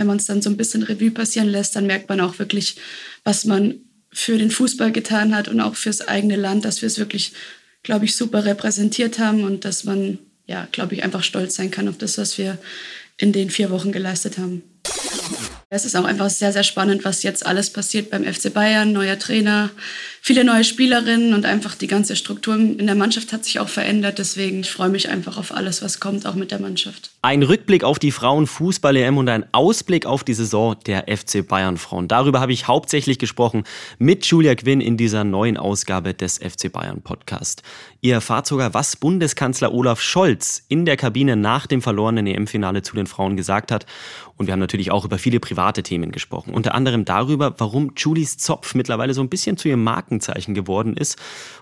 wenn man es dann so ein bisschen Revue passieren lässt, dann merkt man auch wirklich, was man für den Fußball getan hat und auch fürs eigene Land, dass wir es wirklich, glaube ich, super repräsentiert haben und dass man, ja, glaube ich, einfach stolz sein kann auf das, was wir in den vier Wochen geleistet haben. Es ist auch einfach sehr, sehr spannend, was jetzt alles passiert beim FC Bayern. Neuer Trainer, viele neue Spielerinnen und einfach die ganze Struktur in der Mannschaft hat sich auch verändert. Deswegen ich freue mich einfach auf alles, was kommt, auch mit der Mannschaft. Ein Rückblick auf die Frauenfußball-EM und ein Ausblick auf die Saison der FC Bayern Frauen. Darüber habe ich hauptsächlich gesprochen mit Julia Quinn in dieser neuen Ausgabe des FC Bayern Podcast. Ihr erfahrt sogar, was Bundeskanzler Olaf Scholz in der Kabine nach dem verlorenen EM-Finale zu den Frauen gesagt hat. Und wir haben natürlich auch über viele private Themen gesprochen. Unter anderem darüber, warum Julies Zopf mittlerweile so ein bisschen zu ihrem Markenzeichen geworden ist.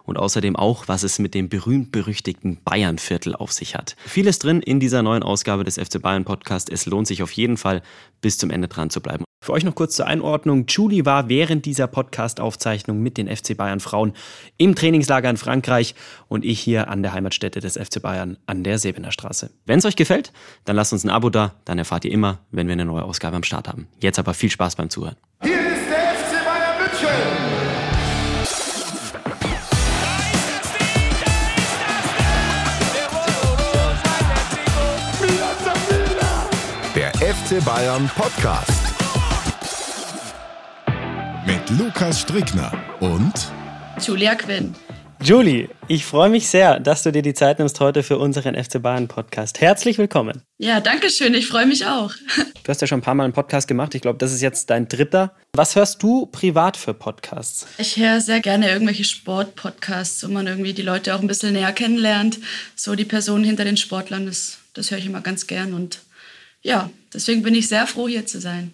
Und außerdem auch, was es mit dem berühmt-berüchtigten Bayernviertel auf sich hat. Vieles drin in dieser neuen Ausgabe des FC Bayern Podcast. Es lohnt sich auf jeden Fall, bis zum Ende dran zu bleiben. Für euch noch kurz zur Einordnung. Julie war während dieser Podcast-Aufzeichnung mit den FC Bayern Frauen im Trainingslager in Frankreich und ich hier an der Heimatstätte des FC Bayern an der Sebener Straße. Wenn es euch gefällt, dann lasst uns ein Abo da, dann erfahrt ihr immer, wenn wir eine neue Ausgabe am Start haben. Jetzt aber viel Spaß beim Zuhören. Hier FC Bayern Podcast. Mit Lukas Strickner und Julia Quinn. Julie, ich freue mich sehr, dass du dir die Zeit nimmst heute für unseren FC Bayern Podcast. Herzlich willkommen. Ja, danke schön. Ich freue mich auch. Du hast ja schon ein paar Mal einen Podcast gemacht. Ich glaube, das ist jetzt dein dritter. Was hörst du privat für Podcasts? Ich höre sehr gerne irgendwelche Sport-Podcasts, wo man irgendwie die Leute auch ein bisschen näher kennenlernt. So die Personen hinter den Sportlern, das, das höre ich immer ganz gern. Und ja, deswegen bin ich sehr froh, hier zu sein.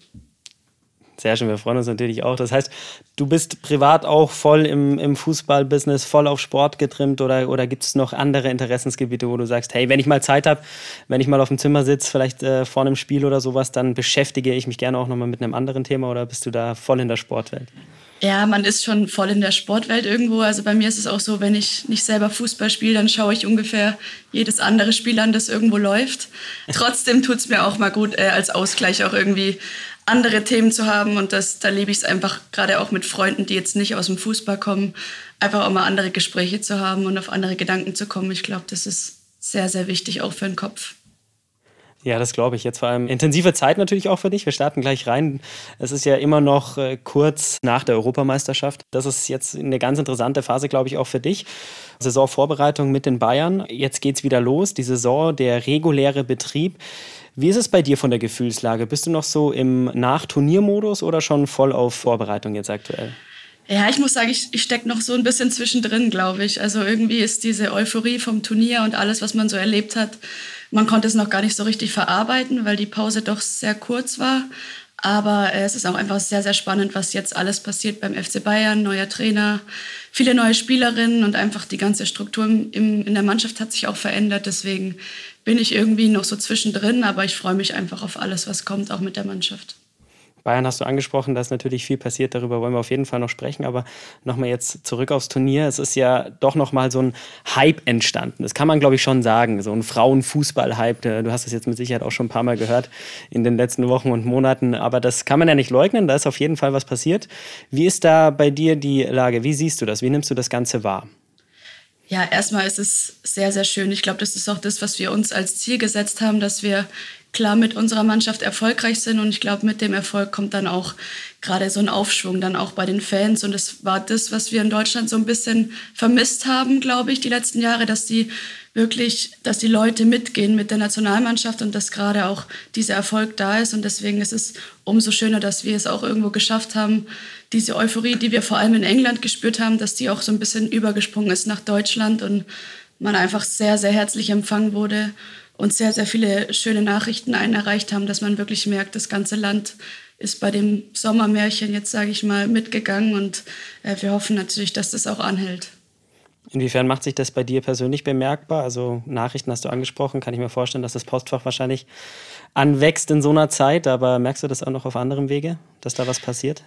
Sehr schön, wir freuen uns natürlich auch. Das heißt, du bist privat auch voll im, im Fußballbusiness, voll auf Sport getrimmt oder, oder gibt es noch andere Interessensgebiete, wo du sagst, hey, wenn ich mal Zeit habe, wenn ich mal auf dem Zimmer sitze, vielleicht äh, vor einem Spiel oder sowas, dann beschäftige ich mich gerne auch nochmal mit einem anderen Thema oder bist du da voll in der Sportwelt? Ja, man ist schon voll in der Sportwelt irgendwo. Also bei mir ist es auch so, wenn ich nicht selber Fußball spiele, dann schaue ich ungefähr jedes andere Spiel an, das irgendwo läuft. Trotzdem tut es mir auch mal gut, äh, als Ausgleich auch irgendwie andere Themen zu haben. Und das, da lebe ich es einfach gerade auch mit Freunden, die jetzt nicht aus dem Fußball kommen, einfach auch mal andere Gespräche zu haben und auf andere Gedanken zu kommen. Ich glaube, das ist sehr, sehr wichtig auch für den Kopf. Ja, das glaube ich. Jetzt vor allem intensive Zeit natürlich auch für dich. Wir starten gleich rein. Es ist ja immer noch äh, kurz nach der Europameisterschaft. Das ist jetzt eine ganz interessante Phase, glaube ich, auch für dich. Saisonvorbereitung mit den Bayern. Jetzt geht es wieder los. Die Saison, der reguläre Betrieb. Wie ist es bei dir von der Gefühlslage? Bist du noch so im Nach-Turniermodus oder schon voll auf Vorbereitung jetzt aktuell? Ja, ich muss sagen, ich, ich stecke noch so ein bisschen zwischendrin, glaube ich. Also irgendwie ist diese Euphorie vom Turnier und alles, was man so erlebt hat, man konnte es noch gar nicht so richtig verarbeiten, weil die Pause doch sehr kurz war. Aber äh, es ist auch einfach sehr, sehr spannend, was jetzt alles passiert beim FC Bayern. Neuer Trainer, viele neue Spielerinnen und einfach die ganze Struktur im, in der Mannschaft hat sich auch verändert. Deswegen bin ich irgendwie noch so zwischendrin, aber ich freue mich einfach auf alles, was kommt, auch mit der Mannschaft. Bayern hast du angesprochen, da ist natürlich viel passiert, darüber wollen wir auf jeden Fall noch sprechen, aber nochmal jetzt zurück aufs Turnier. Es ist ja doch nochmal so ein Hype entstanden. Das kann man, glaube ich, schon sagen. So ein Frauenfußball-Hype. Du hast es jetzt mit Sicherheit auch schon ein paar Mal gehört in den letzten Wochen und Monaten, aber das kann man ja nicht leugnen. Da ist auf jeden Fall was passiert. Wie ist da bei dir die Lage? Wie siehst du das? Wie nimmst du das Ganze wahr? Ja, erstmal ist es sehr, sehr schön. Ich glaube, das ist auch das, was wir uns als Ziel gesetzt haben, dass wir klar mit unserer Mannschaft erfolgreich sind. Und ich glaube, mit dem Erfolg kommt dann auch gerade so ein Aufschwung dann auch bei den Fans. Und das war das, was wir in Deutschland so ein bisschen vermisst haben, glaube ich, die letzten Jahre, dass die wirklich, dass die Leute mitgehen mit der Nationalmannschaft und dass gerade auch dieser Erfolg da ist. Und deswegen ist es umso schöner, dass wir es auch irgendwo geschafft haben, diese Euphorie, die wir vor allem in England gespürt haben, dass die auch so ein bisschen übergesprungen ist nach Deutschland und man einfach sehr, sehr herzlich empfangen wurde und sehr, sehr viele schöne Nachrichten einen erreicht haben, dass man wirklich merkt, das ganze Land ist bei dem Sommermärchen jetzt, sage ich mal, mitgegangen und äh, wir hoffen natürlich, dass das auch anhält. Inwiefern macht sich das bei dir persönlich bemerkbar? Also Nachrichten hast du angesprochen, kann ich mir vorstellen, dass das Postfach wahrscheinlich anwächst in so einer Zeit, aber merkst du das auch noch auf anderem Wege, dass da was passiert?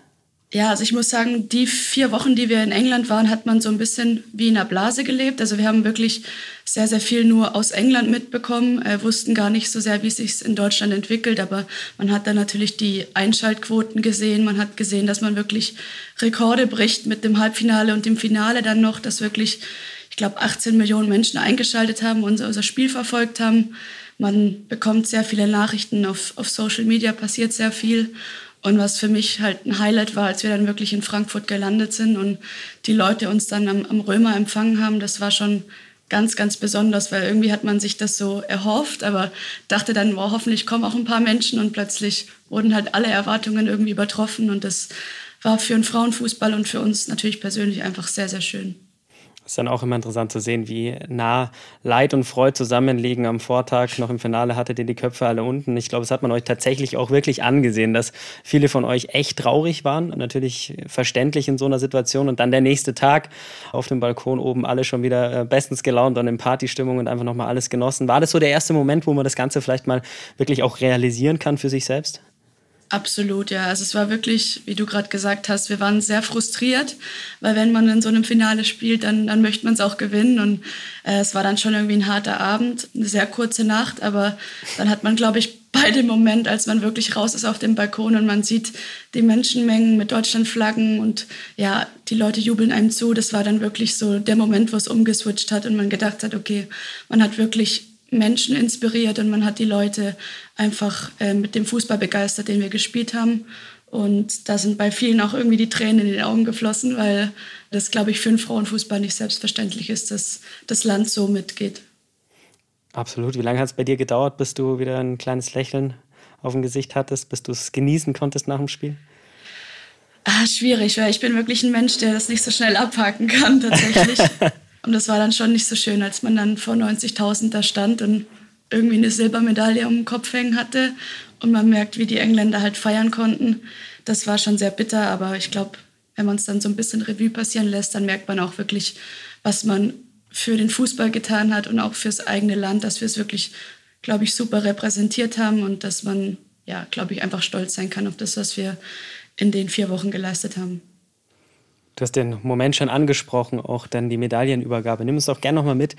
Ja, also ich muss sagen, die vier Wochen, die wir in England waren, hat man so ein bisschen wie in einer Blase gelebt. Also wir haben wirklich sehr, sehr viel nur aus England mitbekommen, äh, wussten gar nicht so sehr, wie es sich in Deutschland entwickelt. Aber man hat dann natürlich die Einschaltquoten gesehen. Man hat gesehen, dass man wirklich Rekorde bricht mit dem Halbfinale und dem Finale dann noch, dass wirklich, ich glaube, 18 Millionen Menschen eingeschaltet haben und unser Spiel verfolgt haben. Man bekommt sehr viele Nachrichten auf, auf Social Media, passiert sehr viel. Und was für mich halt ein Highlight war, als wir dann wirklich in Frankfurt gelandet sind und die Leute uns dann am, am Römer empfangen haben, das war schon ganz, ganz besonders, weil irgendwie hat man sich das so erhofft, aber dachte dann, wow, hoffentlich kommen auch ein paar Menschen und plötzlich wurden halt alle Erwartungen irgendwie übertroffen und das war für den Frauenfußball und für uns natürlich persönlich einfach sehr, sehr schön ist dann auch immer interessant zu sehen, wie nah Leid und Freude zusammenliegen. Am Vortag noch im Finale hattet ihr die Köpfe alle unten. Ich glaube, es hat man euch tatsächlich auch wirklich angesehen, dass viele von euch echt traurig waren. Natürlich verständlich in so einer Situation. Und dann der nächste Tag auf dem Balkon oben alle schon wieder äh, bestens gelaunt und in Partystimmung und einfach nochmal alles genossen. War das so der erste Moment, wo man das Ganze vielleicht mal wirklich auch realisieren kann für sich selbst? Absolut, ja. Also es war wirklich, wie du gerade gesagt hast, wir waren sehr frustriert, weil wenn man in so einem Finale spielt, dann, dann möchte man es auch gewinnen. Und äh, es war dann schon irgendwie ein harter Abend, eine sehr kurze Nacht, aber dann hat man, glaube ich, bei dem Moment, als man wirklich raus ist auf dem Balkon und man sieht die Menschenmengen mit Deutschlandflaggen und ja, die Leute jubeln einem zu, das war dann wirklich so der Moment, wo es umgeswitcht hat und man gedacht hat, okay, man hat wirklich Menschen inspiriert und man hat die Leute einfach äh, mit dem Fußball begeistert, den wir gespielt haben. Und da sind bei vielen auch irgendwie die Tränen in den Augen geflossen, weil das, glaube ich, für einen Frauenfußball nicht selbstverständlich ist, dass das Land so mitgeht. Absolut. Wie lange hat es bei dir gedauert, bis du wieder ein kleines Lächeln auf dem Gesicht hattest, bis du es genießen konntest nach dem Spiel? Ah, schwierig, weil ich bin wirklich ein Mensch, der das nicht so schnell abhaken kann, tatsächlich. Und das war dann schon nicht so schön, als man dann vor 90.000 da stand und irgendwie eine Silbermedaille um den Kopf hängen hatte und man merkt, wie die Engländer halt feiern konnten. Das war schon sehr bitter, aber ich glaube, wenn man es dann so ein bisschen Revue passieren lässt, dann merkt man auch wirklich, was man für den Fußball getan hat und auch fürs eigene Land, dass wir es wirklich, glaube ich, super repräsentiert haben und dass man, ja, glaube ich, einfach stolz sein kann auf das, was wir in den vier Wochen geleistet haben. Du hast den Moment schon angesprochen, auch dann die Medaillenübergabe. Nimm uns doch gerne nochmal mit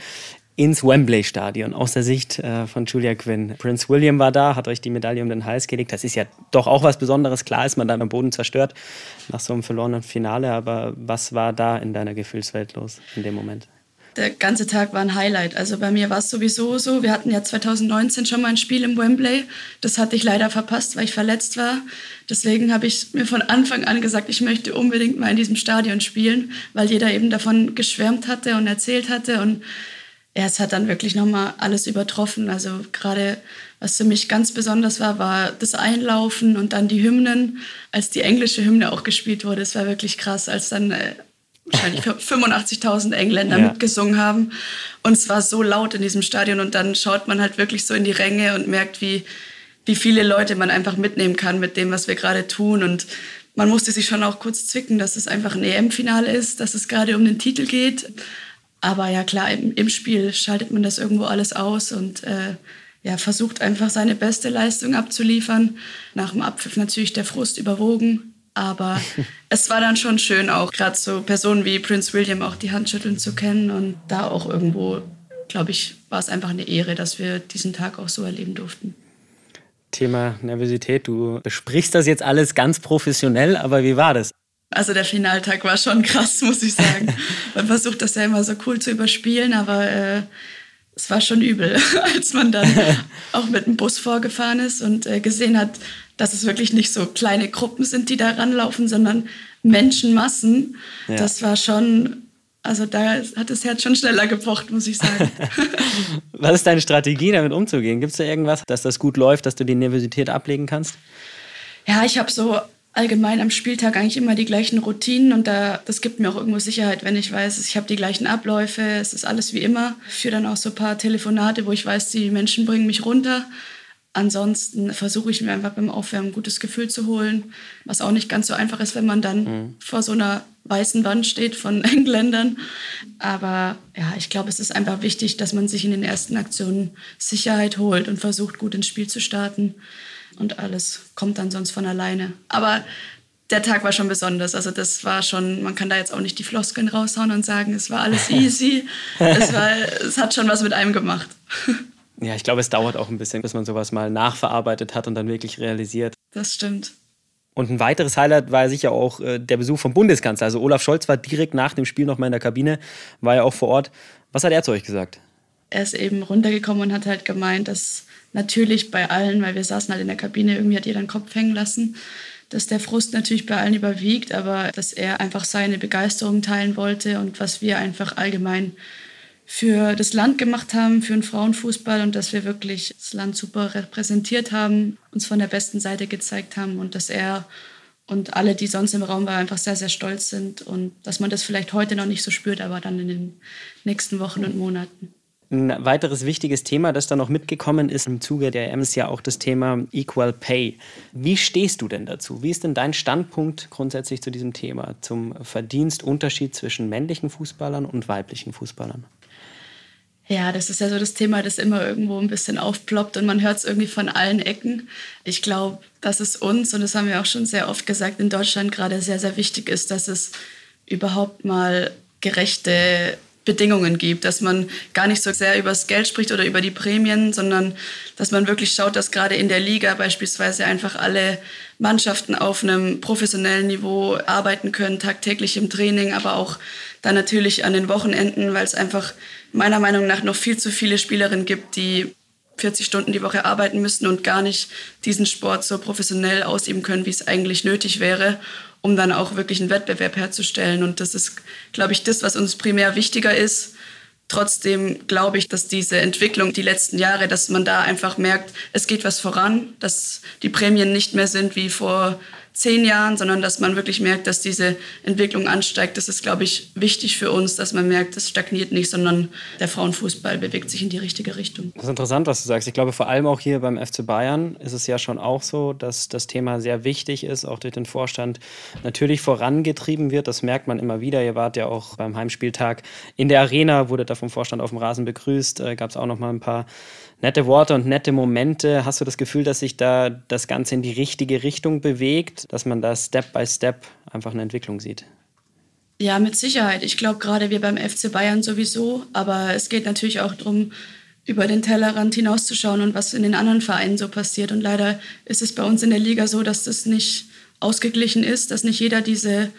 ins Wembley-Stadion aus der Sicht äh, von Julia Quinn. Prince William war da, hat euch die Medaille um den Hals gelegt. Das ist ja doch auch was Besonderes. Klar ist man da am Boden zerstört nach so einem verlorenen Finale, aber was war da in deiner Gefühlswelt los in dem Moment? Der ganze Tag war ein Highlight. Also bei mir war es sowieso so. Wir hatten ja 2019 schon mal ein Spiel im Wembley. Das hatte ich leider verpasst, weil ich verletzt war. Deswegen habe ich mir von Anfang an gesagt, ich möchte unbedingt mal in diesem Stadion spielen, weil jeder eben davon geschwärmt hatte und erzählt hatte. Und ja, es hat dann wirklich nochmal alles übertroffen. Also gerade was für mich ganz besonders war, war das Einlaufen und dann die Hymnen, als die englische Hymne auch gespielt wurde. Es war wirklich krass, als dann äh, wahrscheinlich 85.000 Engländer ja. mitgesungen haben. Und es war so laut in diesem Stadion. Und dann schaut man halt wirklich so in die Ränge und merkt, wie, wie viele Leute man einfach mitnehmen kann mit dem, was wir gerade tun. Und man musste sich schon auch kurz zwicken, dass es einfach ein EM-Finale ist, dass es gerade um den Titel geht. Aber ja klar, im, im, Spiel schaltet man das irgendwo alles aus und äh, ja, versucht einfach seine beste Leistung abzuliefern. Nach dem Abpfiff natürlich der Frust überwogen. Aber es war dann schon schön, auch gerade so Personen wie Prince William auch die Hand schütteln zu kennen. Und da auch irgendwo, glaube ich, war es einfach eine Ehre, dass wir diesen Tag auch so erleben durften. Thema Nervosität, du besprichst das jetzt alles ganz professionell, aber wie war das? Also der Finaltag war schon krass, muss ich sagen. Man versucht das ja immer so cool zu überspielen, aber äh, es war schon übel, als man dann auch mit dem Bus vorgefahren ist und äh, gesehen hat, dass es wirklich nicht so kleine Gruppen sind, die da ranlaufen, sondern Menschenmassen. Ja. Das war schon, also da hat das Herz schon schneller gepocht, muss ich sagen. Was ist deine Strategie, damit umzugehen? Gibt es da irgendwas, dass das gut läuft, dass du die Nervosität ablegen kannst? Ja, ich habe so allgemein am Spieltag eigentlich immer die gleichen Routinen und da, das gibt mir auch irgendwo Sicherheit, wenn ich weiß, ich habe die gleichen Abläufe, es ist alles wie immer. Ich führe dann auch so ein paar Telefonate, wo ich weiß, die Menschen bringen mich runter. Ansonsten versuche ich mir einfach beim Aufwärmen ein gutes Gefühl zu holen, was auch nicht ganz so einfach ist, wenn man dann mhm. vor so einer weißen Wand steht von Engländern. Aber ja, ich glaube, es ist einfach wichtig, dass man sich in den ersten Aktionen Sicherheit holt und versucht, gut ins Spiel zu starten und alles kommt dann sonst von alleine. Aber der Tag war schon besonders. Also das war schon, man kann da jetzt auch nicht die Floskeln raushauen und sagen, es war alles easy. es, war, es hat schon was mit einem gemacht. Ja, ich glaube, es dauert auch ein bisschen, bis man sowas mal nachverarbeitet hat und dann wirklich realisiert. Das stimmt. Und ein weiteres Highlight war sicher auch äh, der Besuch vom Bundeskanzler. Also Olaf Scholz war direkt nach dem Spiel noch mal in der Kabine, war ja auch vor Ort. Was hat er zu euch gesagt? Er ist eben runtergekommen und hat halt gemeint, dass natürlich bei allen, weil wir saßen halt in der Kabine, irgendwie hat jeder den Kopf hängen lassen, dass der Frust natürlich bei allen überwiegt, aber dass er einfach seine Begeisterung teilen wollte und was wir einfach allgemein für das Land gemacht haben, für den Frauenfußball und dass wir wirklich das Land super repräsentiert haben, uns von der besten Seite gezeigt haben und dass er und alle, die sonst im Raum waren, einfach sehr, sehr stolz sind und dass man das vielleicht heute noch nicht so spürt, aber dann in den nächsten Wochen und Monaten. Ein weiteres wichtiges Thema, das da noch mitgekommen ist im Zuge der EM, ist ja auch das Thema Equal Pay. Wie stehst du denn dazu? Wie ist denn dein Standpunkt grundsätzlich zu diesem Thema, zum Verdienstunterschied zwischen männlichen Fußballern und weiblichen Fußballern? Ja, das ist ja so das Thema, das immer irgendwo ein bisschen aufploppt und man hört es irgendwie von allen Ecken. Ich glaube, dass es uns, und das haben wir auch schon sehr oft gesagt, in Deutschland gerade sehr, sehr wichtig ist, dass es überhaupt mal gerechte Bedingungen gibt, dass man gar nicht so sehr über das Geld spricht oder über die Prämien, sondern dass man wirklich schaut, dass gerade in der Liga beispielsweise einfach alle Mannschaften auf einem professionellen Niveau arbeiten können, tagtäglich im Training, aber auch dann natürlich an den Wochenenden, weil es einfach meiner Meinung nach noch viel zu viele Spielerinnen gibt, die 40 Stunden die Woche arbeiten müssen und gar nicht diesen Sport so professionell ausüben können, wie es eigentlich nötig wäre, um dann auch wirklich einen Wettbewerb herzustellen. Und das ist, glaube ich, das, was uns primär wichtiger ist. Trotzdem glaube ich, dass diese Entwicklung die letzten Jahre, dass man da einfach merkt, es geht was voran, dass die Prämien nicht mehr sind wie vor zehn Jahren, sondern dass man wirklich merkt, dass diese Entwicklung ansteigt. Das ist, glaube ich, wichtig für uns, dass man merkt, es stagniert nicht, sondern der Frauenfußball bewegt sich in die richtige Richtung. Das ist interessant, was du sagst. Ich glaube, vor allem auch hier beim FC Bayern ist es ja schon auch so, dass das Thema sehr wichtig ist, auch durch den Vorstand natürlich vorangetrieben wird. Das merkt man immer wieder. Ihr wart ja auch beim Heimspieltag in der Arena, wurde da vom Vorstand auf dem Rasen begrüßt. Äh, Gab es auch noch mal ein paar nette Worte und nette Momente. Hast du das Gefühl, dass sich da das Ganze in die richtige Richtung bewegt, dass man da Step by Step einfach eine Entwicklung sieht? Ja, mit Sicherheit. Ich glaube gerade wir beim FC Bayern sowieso, aber es geht natürlich auch darum, über den Tellerrand hinauszuschauen und was in den anderen Vereinen so passiert. Und leider ist es bei uns in der Liga so, dass das nicht ausgeglichen ist, dass nicht jeder diese,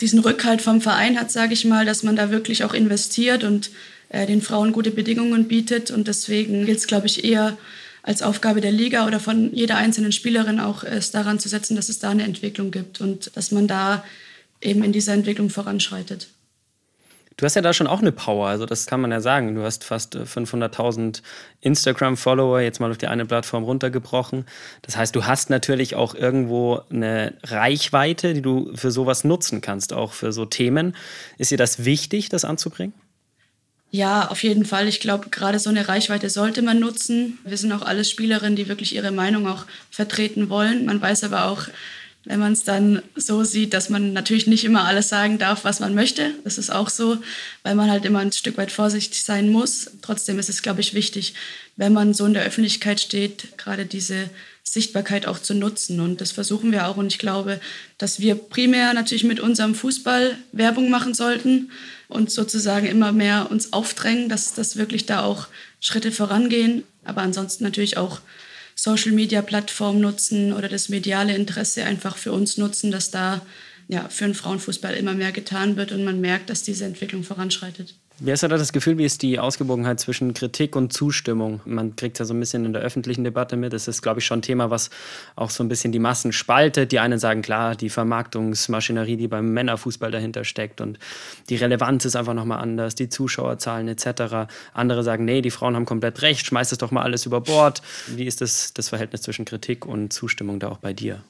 diesen Rückhalt vom Verein hat, sage ich mal, dass man da wirklich auch investiert und äh, den Frauen gute Bedingungen bietet. Und deswegen gilt es, glaube ich, eher als Aufgabe der Liga oder von jeder einzelnen Spielerin auch es daran zu setzen, dass es da eine Entwicklung gibt und dass man da eben in dieser Entwicklung voranschreitet. Du hast ja da schon auch eine Power, also das kann man ja sagen. Du hast fast 500.000 äh, Instagram-Follower jetzt mal auf die eine Plattform runtergebrochen. Das heißt, du hast natürlich auch irgendwo eine Reichweite, die du für sowas nutzen kannst, auch für so Themen. Ist dir das wichtig, das anzubringen? Ja, auf jeden Fall. Ich glaube, gerade so eine Reichweite sollte man nutzen. Wir sind auch alles Spielerinnen, die wirklich ihre Meinung auch vertreten wollen. Man weiß aber auch, wenn man es dann so sieht, dass man natürlich nicht immer alles sagen darf, was man möchte. Das ist auch so, weil man halt immer ein Stück weit vorsichtig sein muss. Trotzdem ist es, glaube ich, wichtig, wenn man so in der Öffentlichkeit steht, gerade diese Sichtbarkeit auch zu nutzen. Und das versuchen wir auch. Und ich glaube, dass wir primär natürlich mit unserem Fußball Werbung machen sollten und sozusagen immer mehr uns aufdrängen, dass, dass wirklich da auch Schritte vorangehen. Aber ansonsten natürlich auch Social-Media-Plattformen nutzen oder das mediale Interesse einfach für uns nutzen, dass da ja, für den Frauenfußball immer mehr getan wird und man merkt, dass diese Entwicklung voranschreitet. Wer ist da das Gefühl, wie ist die Ausgewogenheit zwischen Kritik und Zustimmung? Man kriegt ja so ein bisschen in der öffentlichen Debatte mit. Das ist, glaube ich, schon ein Thema, was auch so ein bisschen die Massen spaltet. Die einen sagen, klar, die Vermarktungsmaschinerie, die beim Männerfußball dahinter steckt und die Relevanz ist einfach nochmal anders, die Zuschauerzahlen etc. Andere sagen, nee, die Frauen haben komplett recht, schmeißt das doch mal alles über Bord. Wie ist das, das Verhältnis zwischen Kritik und Zustimmung da auch bei dir?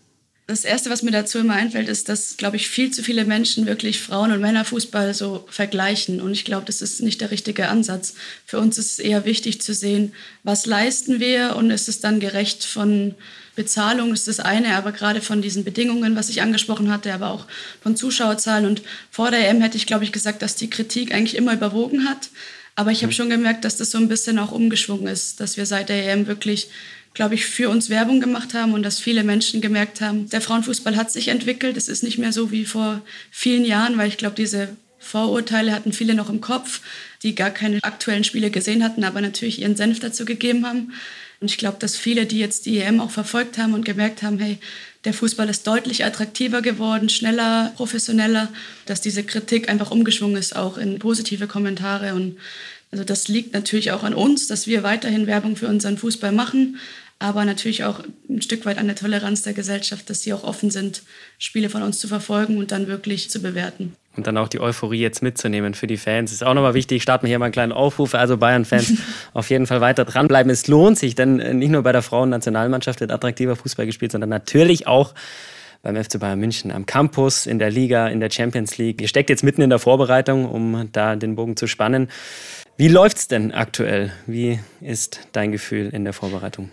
Das Erste, was mir dazu immer einfällt, ist, dass, glaube ich, viel zu viele Menschen wirklich Frauen- und Männerfußball so vergleichen. Und ich glaube, das ist nicht der richtige Ansatz. Für uns ist es eher wichtig zu sehen, was leisten wir und ist es dann gerecht von Bezahlung, ist das eine, aber gerade von diesen Bedingungen, was ich angesprochen hatte, aber auch von Zuschauerzahlen. Und vor der EM hätte ich, glaube ich, gesagt, dass die Kritik eigentlich immer überwogen hat. Aber ich habe mhm. schon gemerkt, dass das so ein bisschen auch umgeschwungen ist, dass wir seit der EM wirklich glaube ich, für uns Werbung gemacht haben und dass viele Menschen gemerkt haben, der Frauenfußball hat sich entwickelt. Es ist nicht mehr so wie vor vielen Jahren, weil ich glaube, diese Vorurteile hatten viele noch im Kopf, die gar keine aktuellen Spiele gesehen hatten, aber natürlich ihren Senf dazu gegeben haben. Und ich glaube, dass viele, die jetzt die EM auch verfolgt haben und gemerkt haben, hey, der Fußball ist deutlich attraktiver geworden, schneller, professioneller, dass diese Kritik einfach umgeschwungen ist, auch in positive Kommentare. Und also das liegt natürlich auch an uns, dass wir weiterhin Werbung für unseren Fußball machen, aber natürlich auch ein Stück weit an der Toleranz der Gesellschaft, dass sie auch offen sind, Spiele von uns zu verfolgen und dann wirklich zu bewerten. Und dann auch die Euphorie jetzt mitzunehmen für die Fans. Ist auch nochmal wichtig. Starten wir hier mal einen kleinen Aufruf. Also Bayern-Fans auf jeden Fall weiter dranbleiben. Es lohnt sich, denn äh, nicht nur bei der Frauennationalmannschaft wird attraktiver Fußball gespielt, sondern natürlich auch beim FC Bayern München am Campus, in der Liga, in der Champions League. Ihr steckt jetzt mitten in der Vorbereitung, um da den Bogen zu spannen. Wie läuft's denn aktuell? Wie ist dein Gefühl in der Vorbereitung?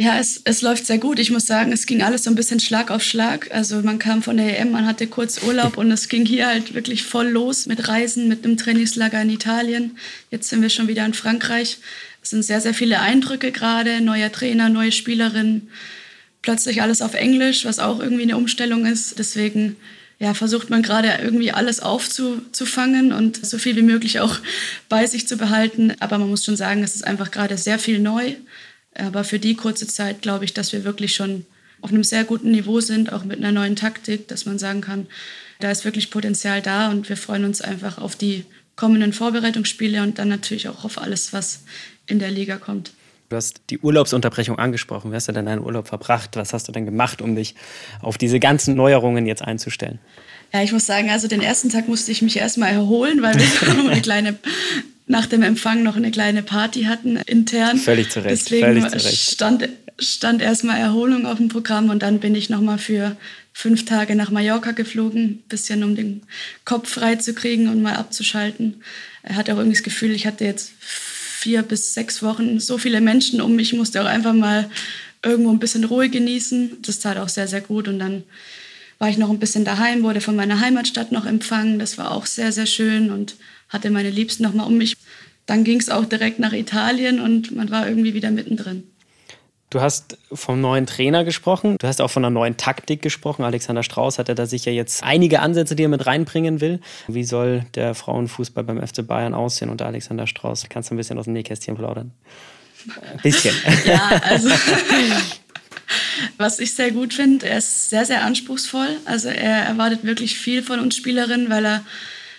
Ja, es, es läuft sehr gut. Ich muss sagen, es ging alles so ein bisschen Schlag auf Schlag. Also man kam von der EM, man hatte kurz Urlaub und es ging hier halt wirklich voll los mit Reisen, mit einem Trainingslager in Italien. Jetzt sind wir schon wieder in Frankreich. Es sind sehr, sehr viele Eindrücke gerade. Neuer Trainer, neue Spielerin. Plötzlich alles auf Englisch, was auch irgendwie eine Umstellung ist. Deswegen ja, versucht man gerade irgendwie alles aufzufangen und so viel wie möglich auch bei sich zu behalten. Aber man muss schon sagen, es ist einfach gerade sehr viel neu. Aber für die kurze Zeit glaube ich, dass wir wirklich schon auf einem sehr guten Niveau sind, auch mit einer neuen Taktik, dass man sagen kann, da ist wirklich Potenzial da und wir freuen uns einfach auf die kommenden Vorbereitungsspiele und dann natürlich auch auf alles, was in der Liga kommt. Du hast die Urlaubsunterbrechung angesprochen. Wie hast du denn deinen Urlaub verbracht? Was hast du denn gemacht, um dich auf diese ganzen Neuerungen jetzt einzustellen? Ja, ich muss sagen, also den ersten Tag musste ich mich erstmal erholen, weil wir eine kleine nach dem Empfang noch eine kleine Party hatten intern. Völlig zu Recht. Deswegen völlig zu Recht. stand, stand erstmal Erholung auf dem Programm und dann bin ich nochmal für fünf Tage nach Mallorca geflogen, bisschen um den Kopf frei zu kriegen und mal abzuschalten. Er hatte auch irgendwie das Gefühl, ich hatte jetzt vier bis sechs Wochen so viele Menschen um mich, musste auch einfach mal irgendwo ein bisschen Ruhe genießen. Das tat auch sehr, sehr gut und dann war ich noch ein bisschen daheim, wurde von meiner Heimatstadt noch empfangen. Das war auch sehr, sehr schön und hatte meine Liebsten noch mal um mich. Dann ging es auch direkt nach Italien und man war irgendwie wieder mittendrin. Du hast vom neuen Trainer gesprochen, du hast auch von einer neuen Taktik gesprochen. Alexander Strauß hat ja da sicher jetzt einige Ansätze, die er mit reinbringen will. Wie soll der Frauenfußball beim FC Bayern aussehen unter Alexander Strauß? Kannst du ein bisschen aus dem Nähkästchen plaudern? Ein bisschen. ja, also was ich sehr gut finde, er ist sehr, sehr anspruchsvoll. Also er erwartet wirklich viel von uns Spielerinnen, weil er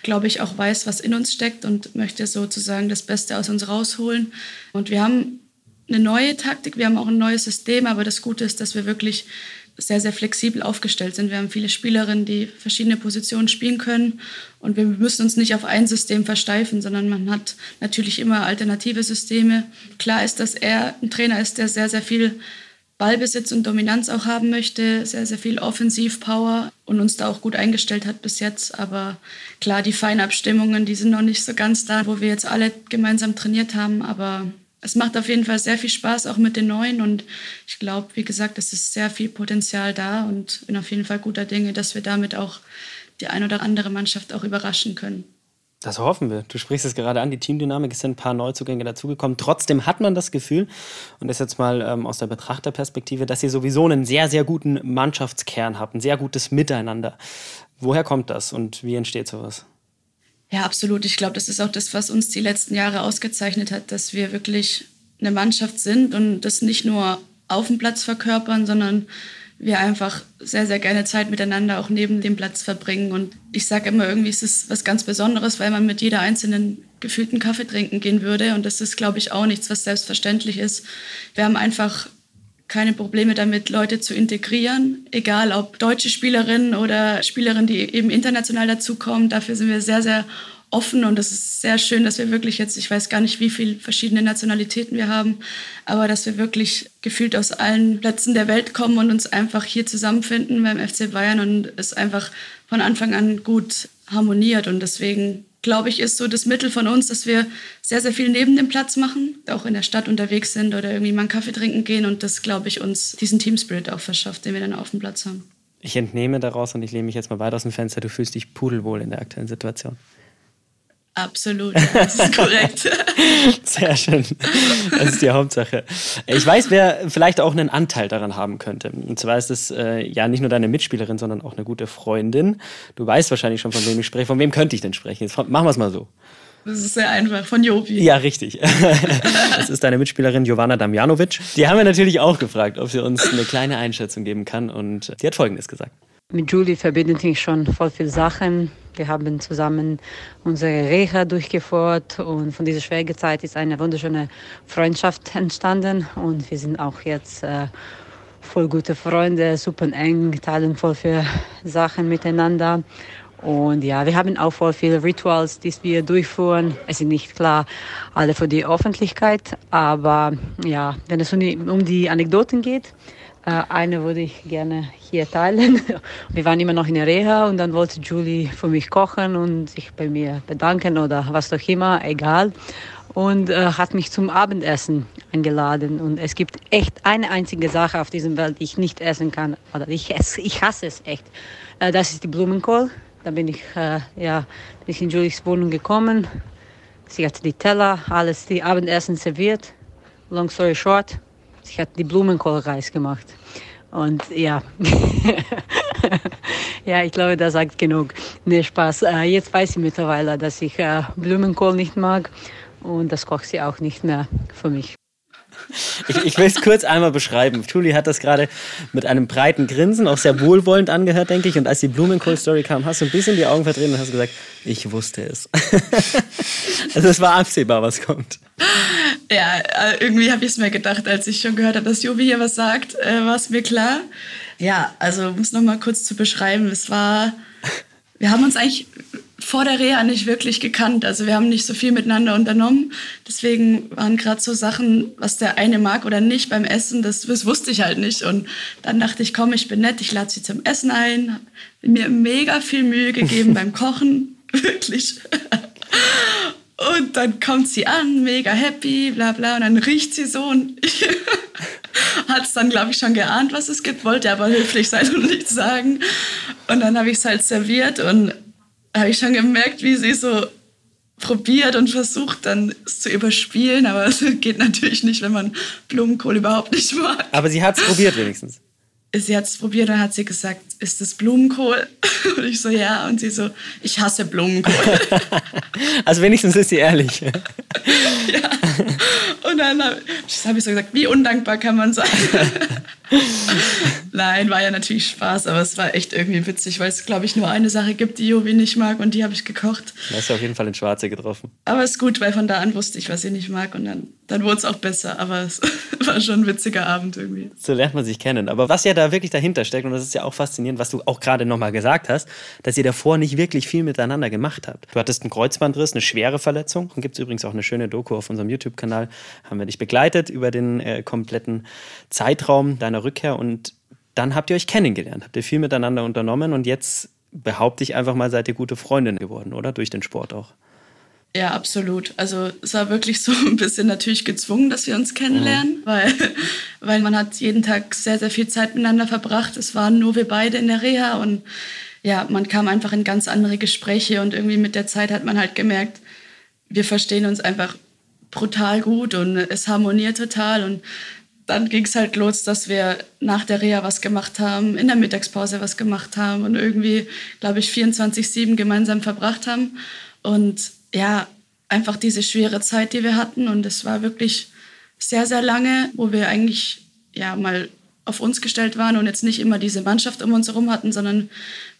glaube ich, auch weiß, was in uns steckt und möchte sozusagen das Beste aus uns rausholen. Und wir haben eine neue Taktik, wir haben auch ein neues System, aber das Gute ist, dass wir wirklich sehr, sehr flexibel aufgestellt sind. Wir haben viele Spielerinnen, die verschiedene Positionen spielen können und wir müssen uns nicht auf ein System versteifen, sondern man hat natürlich immer alternative Systeme. Klar ist, dass er ein Trainer ist, der sehr, sehr viel Ballbesitz und Dominanz auch haben möchte, sehr, sehr viel Offensivpower und uns da auch gut eingestellt hat bis jetzt. Aber klar, die Feinabstimmungen, die sind noch nicht so ganz da, wo wir jetzt alle gemeinsam trainiert haben. Aber es macht auf jeden Fall sehr viel Spaß, auch mit den Neuen. Und ich glaube, wie gesagt, es ist sehr viel Potenzial da und bin auf jeden Fall guter Dinge, dass wir damit auch die ein oder andere Mannschaft auch überraschen können. Das hoffen wir. Du sprichst es gerade an, die Teamdynamik, sind ein paar Neuzugänge dazugekommen. Trotzdem hat man das Gefühl, und das jetzt mal ähm, aus der Betrachterperspektive, dass ihr sowieso einen sehr, sehr guten Mannschaftskern habt, ein sehr gutes Miteinander. Woher kommt das und wie entsteht sowas? Ja, absolut. Ich glaube, das ist auch das, was uns die letzten Jahre ausgezeichnet hat, dass wir wirklich eine Mannschaft sind und das nicht nur auf dem Platz verkörpern, sondern wir einfach sehr, sehr gerne Zeit miteinander auch neben dem Platz verbringen. Und ich sage immer, irgendwie ist es was ganz Besonderes, weil man mit jeder einzelnen gefühlten Kaffee trinken gehen würde. Und das ist, glaube ich, auch nichts, was selbstverständlich ist. Wir haben einfach keine Probleme damit, Leute zu integrieren, egal ob deutsche Spielerinnen oder Spielerinnen, die eben international dazukommen. Dafür sind wir sehr, sehr offen und es ist sehr schön, dass wir wirklich jetzt, ich weiß gar nicht, wie viele verschiedene Nationalitäten wir haben, aber dass wir wirklich gefühlt aus allen Plätzen der Welt kommen und uns einfach hier zusammenfinden beim FC Bayern und es einfach von Anfang an gut harmoniert und deswegen glaube ich, ist so das Mittel von uns, dass wir sehr, sehr viel neben dem Platz machen, auch in der Stadt unterwegs sind oder irgendwie mal einen Kaffee trinken gehen und das, glaube ich, uns diesen Teamspirit auch verschafft, den wir dann auf dem Platz haben. Ich entnehme daraus und ich lehne mich jetzt mal weit aus dem Fenster, du fühlst dich pudelwohl in der aktuellen Situation. Absolut, ja, das ist korrekt. Sehr schön. Das ist die Hauptsache. Ich weiß, wer vielleicht auch einen Anteil daran haben könnte. Und zwar ist es äh, ja nicht nur deine Mitspielerin, sondern auch eine gute Freundin. Du weißt wahrscheinlich schon, von wem ich spreche. Von wem könnte ich denn sprechen? Jetzt machen wir es mal so. Das ist sehr einfach, von Jovi. Ja, richtig. Das ist deine Mitspielerin Jovana Damjanovic. Die haben wir natürlich auch gefragt, ob sie uns eine kleine Einschätzung geben kann. Und die hat Folgendes gesagt. Mit Julie verbindet mich schon voll viele Sachen. Wir haben zusammen unsere Reha durchgeführt und von dieser schwierigen Zeit ist eine wunderschöne Freundschaft entstanden und wir sind auch jetzt äh, voll gute Freunde, super eng, teilen voll viele Sachen miteinander. Und ja, wir haben auch voll viele Rituals, die wir durchführen. Es sind nicht klar alle für die Öffentlichkeit, aber ja, wenn es um die, um die Anekdoten geht, eine würde ich gerne hier teilen. Wir waren immer noch in der Reha und dann wollte Julie für mich kochen und sich bei mir bedanken oder was auch immer, egal. Und äh, hat mich zum Abendessen eingeladen. Und es gibt echt eine einzige Sache auf dieser Welt, die ich nicht essen kann. Oder ich, esse, ich hasse es echt. Äh, das ist die Blumenkohl. Da bin ich, äh, ja, bin ich in Julies Wohnung gekommen. Sie hat die Teller, alles, die Abendessen serviert. Long story short, sie hat die Blumenkohlreis gemacht. Und ja, ja, ich glaube, das sagt genug. Nee, Spaß. Äh, jetzt weiß sie mittlerweile, dass ich äh, Blumenkohl nicht mag und das kocht sie auch nicht mehr für mich. Ich, ich will es kurz einmal beschreiben. Julie hat das gerade mit einem breiten Grinsen, auch sehr wohlwollend angehört, denke ich. Und als die Blumenkohl-Story kam, hast du ein bisschen die Augen verdreht und hast gesagt, ich wusste es. also es war absehbar, was kommt. Ja, äh, irgendwie habe ich es mir gedacht, als ich schon gehört habe, dass Jovi hier was sagt, äh, war es mir klar. Ja, also um es nochmal kurz zu beschreiben, es war, wir haben uns eigentlich vor der Reha nicht wirklich gekannt. Also wir haben nicht so viel miteinander unternommen. Deswegen waren gerade so Sachen, was der eine mag oder nicht beim Essen, das, das wusste ich halt nicht. Und dann dachte ich, komm, ich bin nett, ich lade sie zum Essen ein. Hab mir mega viel Mühe gegeben beim Kochen, wirklich. Und dann kommt sie an, mega happy, bla bla, und dann riecht sie so und hat es dann, glaube ich, schon geahnt, was es gibt, wollte aber höflich sein und nichts sagen. Und dann habe ich es halt serviert und habe ich schon gemerkt, wie sie so probiert und versucht dann es zu überspielen, aber es geht natürlich nicht, wenn man Blumenkohl überhaupt nicht mag. Aber sie hat es probiert wenigstens. Sie hat es probiert und hat sie gesagt, ist das Blumenkohl? Und ich so, ja. Und sie so, ich hasse Blumenkohl. also wenigstens ist sie ehrlich. ja. Und dann habe hab ich so gesagt, wie undankbar kann man sein? Nein, war ja natürlich Spaß, aber es war echt irgendwie witzig, weil es, glaube ich, nur eine Sache gibt, die Jovi nicht mag und die habe ich gekocht. Da hast du auf jeden Fall in Schwarze getroffen. Aber es ist gut, weil von da an wusste ich, was sie nicht mag und dann, dann wurde es auch besser. Aber es war schon ein witziger Abend irgendwie. So lernt man sich kennen. Aber was ja da wirklich dahinter steckt, und das ist ja auch faszinierend, was du auch gerade nochmal gesagt hast, dass ihr davor nicht wirklich viel miteinander gemacht habt. Du hattest einen Kreuzbandriss, eine schwere Verletzung. Und gibt es übrigens auch eine schöne Doku auf unserem YouTube-Kanal. Haben wir dich begleitet über den äh, kompletten Zeitraum deiner Rückkehr und dann habt ihr euch kennengelernt, habt ihr viel miteinander unternommen und jetzt behaupte ich einfach mal, seid ihr gute Freundinnen geworden, oder? Durch den Sport auch. Ja, absolut. Also es war wirklich so ein bisschen natürlich gezwungen, dass wir uns kennenlernen, mhm. weil, weil man hat jeden Tag sehr, sehr viel Zeit miteinander verbracht. Es waren nur wir beide in der Reha und ja, man kam einfach in ganz andere Gespräche und irgendwie mit der Zeit hat man halt gemerkt, wir verstehen uns einfach brutal gut und es harmoniert total und dann ging es halt los, dass wir nach der Reha was gemacht haben, in der Mittagspause was gemacht haben und irgendwie, glaube ich, 24-7 gemeinsam verbracht haben. Und ja, einfach diese schwere Zeit, die wir hatten. Und es war wirklich sehr, sehr lange, wo wir eigentlich ja mal auf uns gestellt waren und jetzt nicht immer diese Mannschaft um uns herum hatten, sondern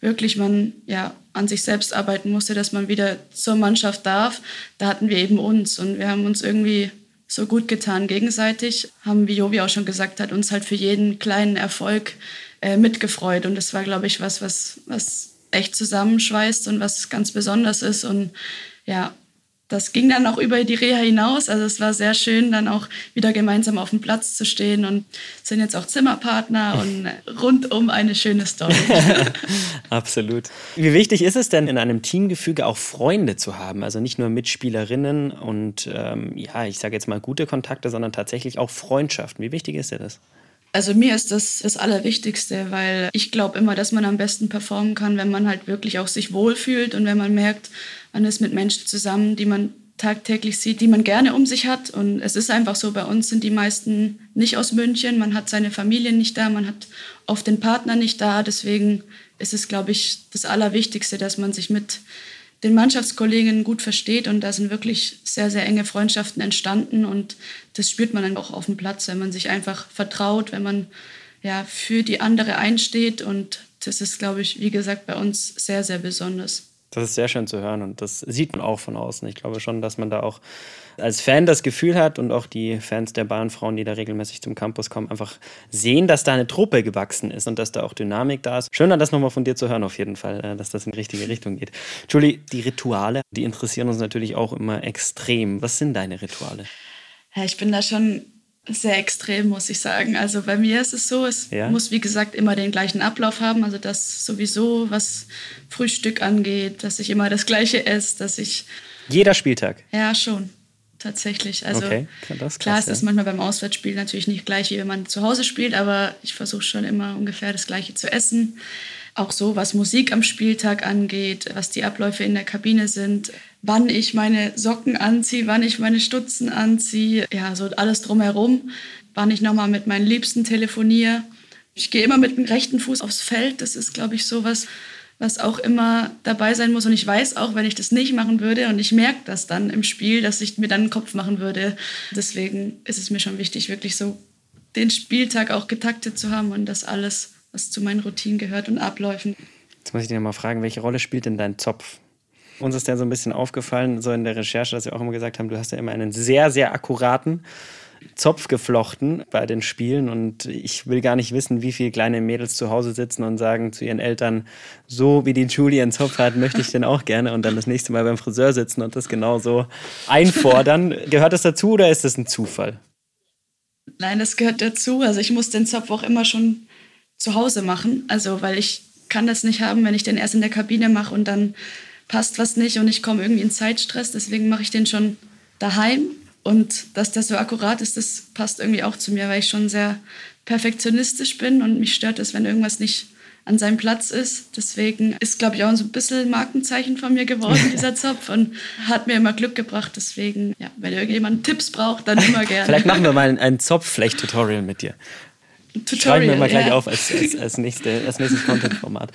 wirklich man ja an sich selbst arbeiten musste, dass man wieder zur Mannschaft darf. Da hatten wir eben uns und wir haben uns irgendwie so gut getan gegenseitig, haben, wie Jovi auch schon gesagt hat, uns halt für jeden kleinen Erfolg äh, mitgefreut. Und das war, glaube ich, was, was, was echt zusammenschweißt und was ganz besonders ist. Und ja, das ging dann auch über die Reha hinaus. Also es war sehr schön, dann auch wieder gemeinsam auf dem Platz zu stehen und sind jetzt auch Zimmerpartner und rundum eine schöne Story. Absolut. Wie wichtig ist es denn in einem Teamgefüge auch Freunde zu haben? Also nicht nur Mitspielerinnen und ähm, ja, ich sage jetzt mal gute Kontakte, sondern tatsächlich auch Freundschaften. Wie wichtig ist dir das? Also mir ist das das Allerwichtigste, weil ich glaube immer, dass man am besten performen kann, wenn man halt wirklich auch sich wohlfühlt und wenn man merkt, man ist mit Menschen zusammen, die man tagtäglich sieht, die man gerne um sich hat. Und es ist einfach so, bei uns sind die meisten nicht aus München, man hat seine Familie nicht da, man hat oft den Partner nicht da. Deswegen ist es, glaube ich, das Allerwichtigste, dass man sich mit den Mannschaftskollegen gut versteht und da sind wirklich sehr, sehr enge Freundschaften entstanden und das spürt man dann auch auf dem Platz, wenn man sich einfach vertraut, wenn man ja für die andere einsteht und das ist, glaube ich, wie gesagt, bei uns sehr, sehr besonders. Das ist sehr schön zu hören und das sieht man auch von außen. Ich glaube schon, dass man da auch als Fan das Gefühl hat und auch die Fans der Bahnfrauen, die da regelmäßig zum Campus kommen, einfach sehen, dass da eine Truppe gewachsen ist und dass da auch Dynamik da ist. Schön, das nochmal von dir zu hören, auf jeden Fall, äh, dass das in die richtige Richtung geht. Julie, die Rituale, die interessieren uns natürlich auch immer extrem. Was sind deine Rituale? Ja, ich bin da schon sehr extrem, muss ich sagen. Also bei mir ist es so, es ja. muss wie gesagt immer den gleichen Ablauf haben. Also das sowieso, was Frühstück angeht, dass ich immer das Gleiche esse, dass ich. Jeder Spieltag? Ja, schon. Tatsächlich. Also okay. krass, klar ist das manchmal beim Auswärtsspiel natürlich nicht gleich, wie wenn man zu Hause spielt, aber ich versuche schon immer ungefähr das Gleiche zu essen. Auch so, was Musik am Spieltag angeht, was die Abläufe in der Kabine sind, wann ich meine Socken anziehe, wann ich meine Stutzen anziehe, ja, so alles drumherum, wann ich nochmal mit meinen Liebsten telefoniere. Ich gehe immer mit dem rechten Fuß aufs Feld. Das ist, glaube ich, so was, was auch immer dabei sein muss. Und ich weiß auch, wenn ich das nicht machen würde und ich merke das dann im Spiel, dass ich mir dann einen Kopf machen würde. Deswegen ist es mir schon wichtig, wirklich so den Spieltag auch getaktet zu haben und das alles was zu meinen Routinen gehört und Abläufen. Jetzt muss ich dich mal fragen, welche Rolle spielt denn dein Zopf? Uns ist ja so ein bisschen aufgefallen, so in der Recherche, dass wir auch immer gesagt haben, du hast ja immer einen sehr, sehr akkuraten Zopf geflochten bei den Spielen und ich will gar nicht wissen, wie viele kleine Mädels zu Hause sitzen und sagen zu ihren Eltern, so wie die Julie einen Zopf hat, möchte ich den auch gerne und dann das nächste Mal beim Friseur sitzen und das genauso einfordern. Gehört das dazu oder ist das ein Zufall? Nein, das gehört dazu. Also ich muss den Zopf auch immer schon zu Hause machen. Also, weil ich kann das nicht haben, wenn ich den erst in der Kabine mache und dann passt was nicht und ich komme irgendwie in Zeitstress. Deswegen mache ich den schon daheim. Und dass der so akkurat ist, das passt irgendwie auch zu mir, weil ich schon sehr perfektionistisch bin und mich stört es, wenn irgendwas nicht an seinem Platz ist. Deswegen ist, glaube ich, auch so ein bisschen Markenzeichen von mir geworden, dieser Zopf. Und hat mir immer Glück gebracht. Deswegen, ja, wenn irgendjemand Tipps braucht, dann immer gerne. Vielleicht machen wir mal ein, ein Zopfflecht-Tutorial mit dir. Tutorial, Schreiben wir mal gleich ja. auf als, als, als, nächste, als nächstes Content-Format.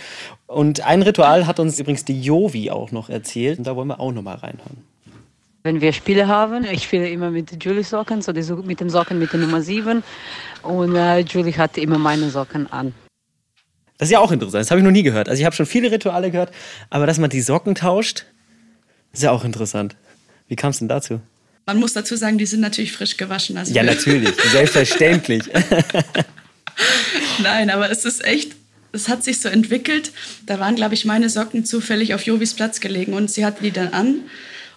Und ein Ritual hat uns übrigens die Jovi auch noch erzählt. Und da wollen wir auch noch mal reinhören. Wenn wir Spiele haben, ich spiele immer mit Julie Socken, so mit den Socken mit der Nummer 7. Und äh, Julie hat immer meine Socken an. Das ist ja auch interessant. Das habe ich noch nie gehört. Also ich habe schon viele Rituale gehört, aber dass man die Socken tauscht, ist ja auch interessant. Wie kam es denn dazu? Man muss dazu sagen, die sind natürlich frisch gewaschen. Also ja, natürlich, selbstverständlich. Nein, aber es ist echt, es hat sich so entwickelt. Da waren, glaube ich, meine Socken zufällig auf Jovis Platz gelegen und sie hatte die dann an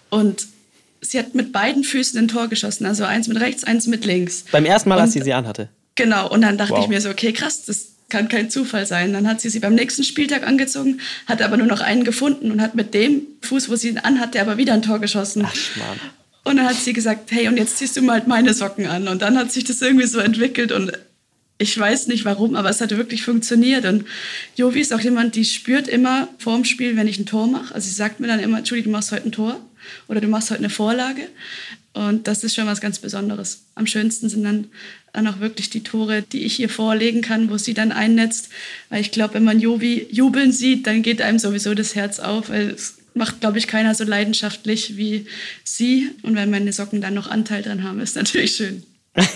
und sie hat mit beiden Füßen ein Tor geschossen, also eins mit rechts, eins mit links. Beim ersten Mal, und, als sie sie anhatte? Genau, und dann dachte wow. ich mir so, okay, krass, das kann kein Zufall sein. Dann hat sie sie beim nächsten Spieltag angezogen, hat aber nur noch einen gefunden und hat mit dem Fuß, wo sie ihn anhatte, aber wieder ein Tor geschossen. Ach, Mann. Und dann hat sie gesagt, hey, und jetzt ziehst du mal meine Socken an. Und dann hat sich das irgendwie so entwickelt und ich weiß nicht warum, aber es hat wirklich funktioniert. Und Jovi ist auch jemand, die spürt immer vorm Spiel, wenn ich ein Tor mache. Also sie sagt mir dann immer, Julie, du machst heute ein Tor oder du machst heute eine Vorlage. Und das ist schon was ganz Besonderes. Am schönsten sind dann, dann auch wirklich die Tore, die ich ihr vorlegen kann, wo sie dann einnetzt. Weil ich glaube, wenn man Jovi jubeln sieht, dann geht einem sowieso das Herz auf, weil es macht, glaube ich, keiner so leidenschaftlich wie sie. Und wenn meine Socken dann noch Anteil dran haben, ist natürlich schön. Das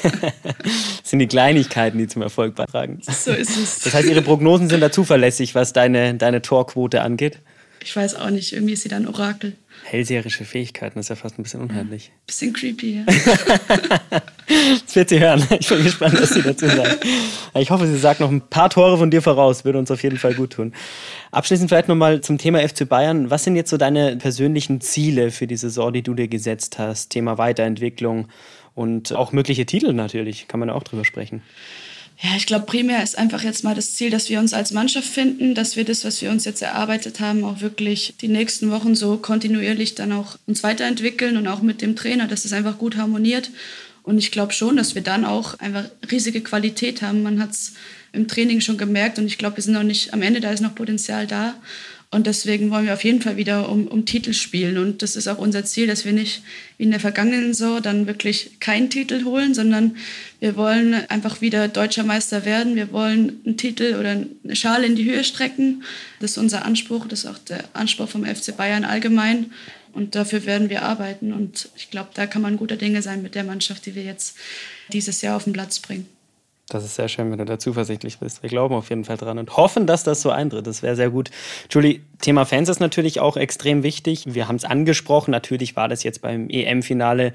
sind die Kleinigkeiten, die zum Erfolg beitragen. So ist es. Das heißt, Ihre Prognosen sind da zuverlässig, was deine, deine Torquote angeht? Ich weiß auch nicht, irgendwie ist sie dann Orakel. Hellseherische Fähigkeiten, das ist ja fast ein bisschen unheimlich. Ja, bisschen creepy, ja. das wird sie hören. Ich bin gespannt, was sie dazu sagt. Ich hoffe, sie sagt noch ein paar Tore von dir voraus, würde uns auf jeden Fall gut tun. Abschließend vielleicht nochmal zum Thema FC Bayern. Was sind jetzt so deine persönlichen Ziele für die Saison, die du dir gesetzt hast? Thema Weiterentwicklung und auch mögliche Titel natürlich, kann man auch drüber sprechen. Ja, ich glaube, primär ist einfach jetzt mal das Ziel, dass wir uns als Mannschaft finden, dass wir das, was wir uns jetzt erarbeitet haben, auch wirklich die nächsten Wochen so kontinuierlich dann auch uns weiterentwickeln und auch mit dem Trainer, dass es einfach gut harmoniert Und ich glaube schon, dass wir dann auch einfach riesige Qualität haben. Man hat es im Training schon gemerkt und ich glaube, wir sind noch nicht am Ende, da ist noch Potenzial da. Und deswegen wollen wir auf jeden Fall wieder um, um Titel spielen. Und das ist auch unser Ziel, dass wir nicht wie in der vergangenen Saison dann wirklich keinen Titel holen, sondern wir wollen einfach wieder deutscher Meister werden. Wir wollen einen Titel oder eine Schale in die Höhe strecken. Das ist unser Anspruch, das ist auch der Anspruch vom FC Bayern allgemein. Und dafür werden wir arbeiten. Und ich glaube, da kann man guter Dinge sein mit der Mannschaft, die wir jetzt dieses Jahr auf den Platz bringen. Das ist sehr schön, wenn du da zuversichtlich bist. Wir glauben auf jeden Fall dran und hoffen, dass das so eintritt. Das wäre sehr gut. Julie, Thema Fans ist natürlich auch extrem wichtig. Wir haben es angesprochen. Natürlich war das jetzt beim EM-Finale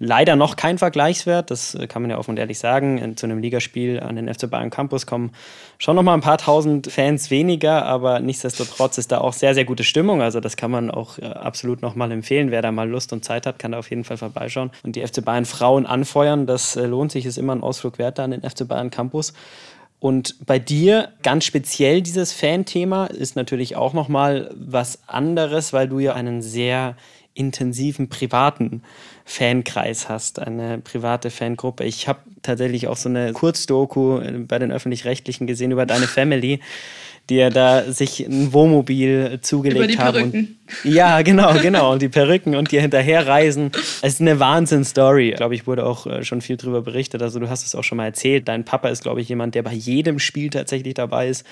Leider noch kein Vergleichswert, das äh, kann man ja offen und ehrlich sagen. Zu einem Ligaspiel an den FC Bayern Campus kommen schon noch mal ein paar tausend Fans weniger, aber nichtsdestotrotz ist da auch sehr, sehr gute Stimmung. Also das kann man auch äh, absolut noch mal empfehlen. Wer da mal Lust und Zeit hat, kann da auf jeden Fall vorbeischauen und die FC Bayern Frauen anfeuern. Das äh, lohnt sich, ist immer ein Ausflug wert da an den FC Bayern Campus. Und bei dir ganz speziell dieses Fan-Thema ist natürlich auch noch mal was anderes, weil du ja einen sehr intensiven privaten Fankreis hast, eine private Fangruppe. Ich habe tatsächlich auch so eine Kurzdoku bei den öffentlich-rechtlichen gesehen über deine Family die ja da sich ein Wohnmobil zugelegt Über die haben. Perücken. Und, ja, genau, genau. Und die Perücken und die hinterher reisen. Es ist eine Wahnsinn-Story. Ich glaube, ich wurde auch äh, schon viel darüber berichtet. Also du hast es auch schon mal erzählt. Dein Papa ist, glaube ich, jemand, der bei jedem Spiel tatsächlich dabei ist,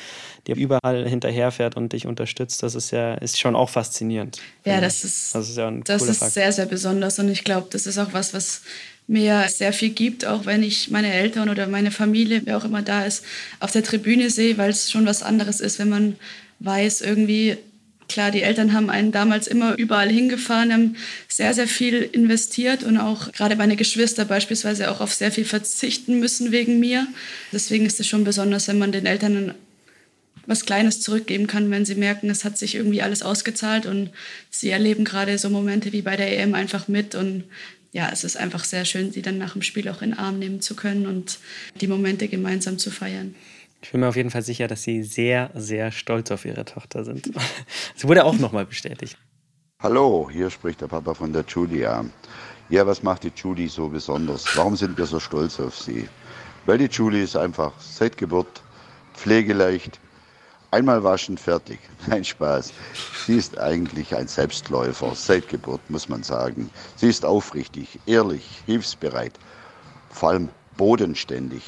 der überall hinterherfährt und dich unterstützt. Das ist ja ist schon auch faszinierend. Ja, das ist, das ist, ja das ist sehr, sehr besonders. Und ich glaube, das ist auch was, was mir sehr viel gibt, auch wenn ich meine Eltern oder meine Familie, wer auch immer da ist, auf der Tribüne sehe, weil es schon was anderes ist, wenn man weiß, irgendwie, klar, die Eltern haben einen damals immer überall hingefahren, haben sehr, sehr viel investiert und auch gerade meine Geschwister beispielsweise auch auf sehr viel verzichten müssen wegen mir. Deswegen ist es schon besonders, wenn man den Eltern was Kleines zurückgeben kann, wenn sie merken, es hat sich irgendwie alles ausgezahlt und sie erleben gerade so Momente wie bei der EM einfach mit und ja, es ist einfach sehr schön, sie dann nach dem Spiel auch in den Arm nehmen zu können und die Momente gemeinsam zu feiern. Ich bin mir auf jeden Fall sicher, dass Sie sehr, sehr stolz auf Ihre Tochter sind. Das wurde auch nochmal bestätigt. Hallo, hier spricht der Papa von der Julia. Ja, was macht die Julie so besonders? Warum sind wir so stolz auf sie? Weil die Julie ist einfach seit Geburt pflegeleicht, Einmal waschen, fertig. Nein, Spaß. Sie ist eigentlich ein Selbstläufer, seit Geburt, muss man sagen. Sie ist aufrichtig, ehrlich, hilfsbereit, vor allem bodenständig.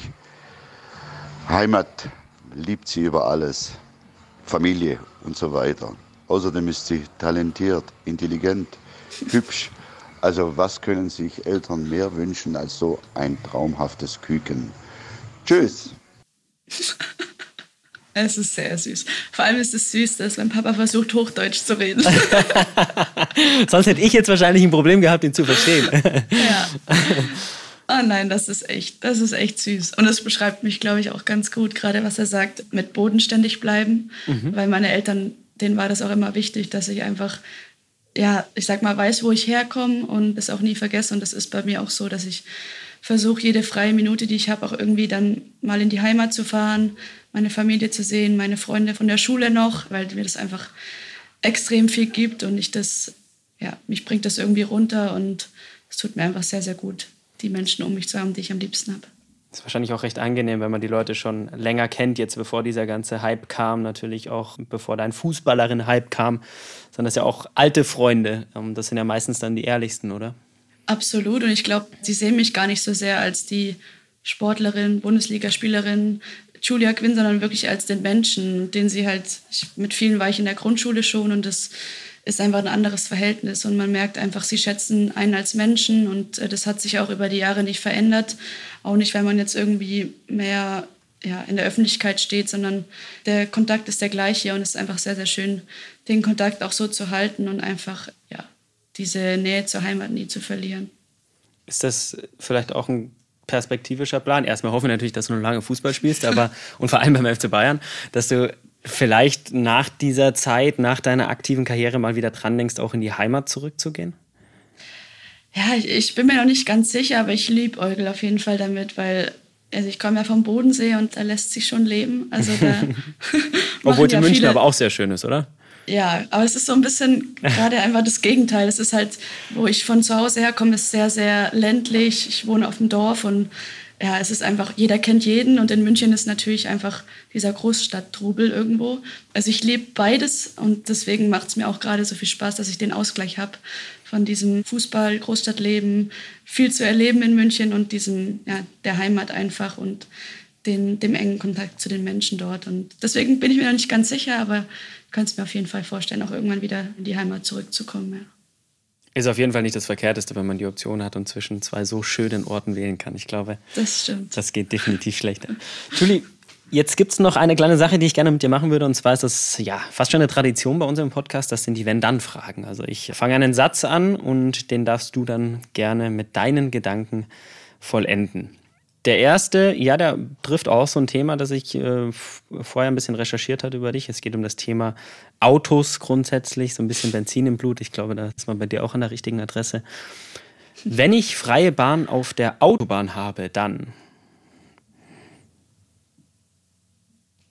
Heimat liebt sie über alles, Familie und so weiter. Außerdem ist sie talentiert, intelligent, hübsch. Also was können sich Eltern mehr wünschen als so ein traumhaftes Küken? Tschüss. Es ist sehr süß. Vor allem ist es süß, dass mein Papa versucht, Hochdeutsch zu reden. Sonst hätte ich jetzt wahrscheinlich ein Problem gehabt, ihn zu verstehen. ja. Oh nein, das ist echt, das ist echt süß. Und das beschreibt mich, glaube ich, auch ganz gut, gerade was er sagt, mit bodenständig bleiben. Mhm. Weil meine Eltern, denen war das auch immer wichtig, dass ich einfach, ja, ich sag mal, weiß, wo ich herkomme und es auch nie vergesse. Und das ist bei mir auch so, dass ich versuche, jede freie Minute, die ich habe, auch irgendwie dann mal in die Heimat zu fahren, meine Familie zu sehen, meine Freunde von der Schule noch, weil mir das einfach extrem viel gibt und ich das, ja, mich bringt das irgendwie runter und es tut mir einfach sehr, sehr gut, die Menschen um mich zu haben, die ich am liebsten habe. Das ist wahrscheinlich auch recht angenehm, wenn man die Leute schon länger kennt, jetzt bevor dieser ganze Hype kam, natürlich auch bevor dein Fußballerin-Hype kam, sondern das ja auch alte Freunde. Ähm, das sind ja meistens dann die ehrlichsten, oder? Absolut. Und ich glaube, sie sehen mich gar nicht so sehr als die Sportlerin, Bundesligaspielerin, Julia Quinn, sondern wirklich als den Menschen, den sie halt, ich, mit vielen war ich in der Grundschule schon und das ist einfach ein anderes Verhältnis und man merkt einfach, sie schätzen einen als Menschen und äh, das hat sich auch über die Jahre nicht verändert. Auch nicht, wenn man jetzt irgendwie mehr ja, in der Öffentlichkeit steht, sondern der Kontakt ist der gleiche und es ist einfach sehr, sehr schön, den Kontakt auch so zu halten und einfach ja, diese Nähe zur Heimat nie zu verlieren. Ist das vielleicht auch ein perspektivischer Plan? Erstmal hoffen wir natürlich, dass du noch lange Fußball spielst, aber und vor allem beim FC Bayern, dass du vielleicht nach dieser Zeit, nach deiner aktiven Karriere mal wieder dran denkst, auch in die Heimat zurückzugehen? Ja, ich, ich bin mir noch nicht ganz sicher, aber ich liebe Eugel auf jeden Fall damit, weil also ich komme ja vom Bodensee und da lässt sich schon leben. Also da Obwohl die ja München aber auch sehr schön ist, oder? Ja, aber es ist so ein bisschen gerade einfach das Gegenteil. Es ist halt, wo ich von zu Hause herkomme, ist sehr, sehr ländlich. Ich wohne auf dem Dorf und ja, es ist einfach, jeder kennt jeden und in München ist natürlich einfach dieser Großstadttrubel irgendwo. Also ich lebe beides und deswegen macht es mir auch gerade so viel Spaß, dass ich den Ausgleich habe von diesem Fußball, Großstadtleben, viel zu erleben in München und diesem, ja, der Heimat einfach und den, dem engen Kontakt zu den Menschen dort. Und deswegen bin ich mir noch nicht ganz sicher, aber könnte es mir auf jeden Fall vorstellen, auch irgendwann wieder in die Heimat zurückzukommen. Ja. Ist auf jeden Fall nicht das Verkehrteste, wenn man die Option hat und zwischen zwei so schönen Orten wählen kann. Ich glaube, das stimmt. Das geht definitiv schlechter. Julie, jetzt gibt es noch eine kleine Sache, die ich gerne mit dir machen würde. Und zwar ist das ja fast schon eine Tradition bei unserem Podcast. Das sind die Wenn-Dann-Fragen. Also ich fange einen Satz an und den darfst du dann gerne mit deinen Gedanken vollenden. Der erste, ja, der trifft auch so ein Thema, das ich äh, vorher ein bisschen recherchiert hatte über dich. Es geht um das Thema Autos grundsätzlich, so ein bisschen Benzin im Blut. Ich glaube, da ist man bei dir auch an der richtigen Adresse. Wenn ich freie Bahn auf der Autobahn habe, dann.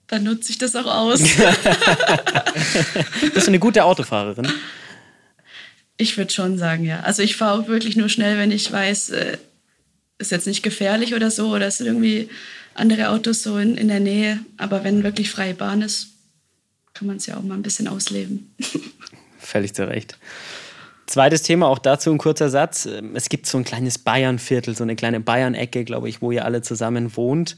Dann nutze ich das auch aus. Bist du eine gute Autofahrerin? Ich würde schon sagen, ja. Also ich fahre auch wirklich nur schnell, wenn ich weiß, äh, ist jetzt nicht gefährlich oder so, oder es sind irgendwie andere Autos so in, in der Nähe. Aber wenn wirklich freie Bahn ist, kann man es ja auch mal ein bisschen ausleben. Völlig zu Recht. Zweites Thema, auch dazu ein kurzer Satz. Es gibt so ein kleines Bayernviertel, so eine kleine Bayern-Ecke, glaube ich, wo ihr alle zusammen wohnt.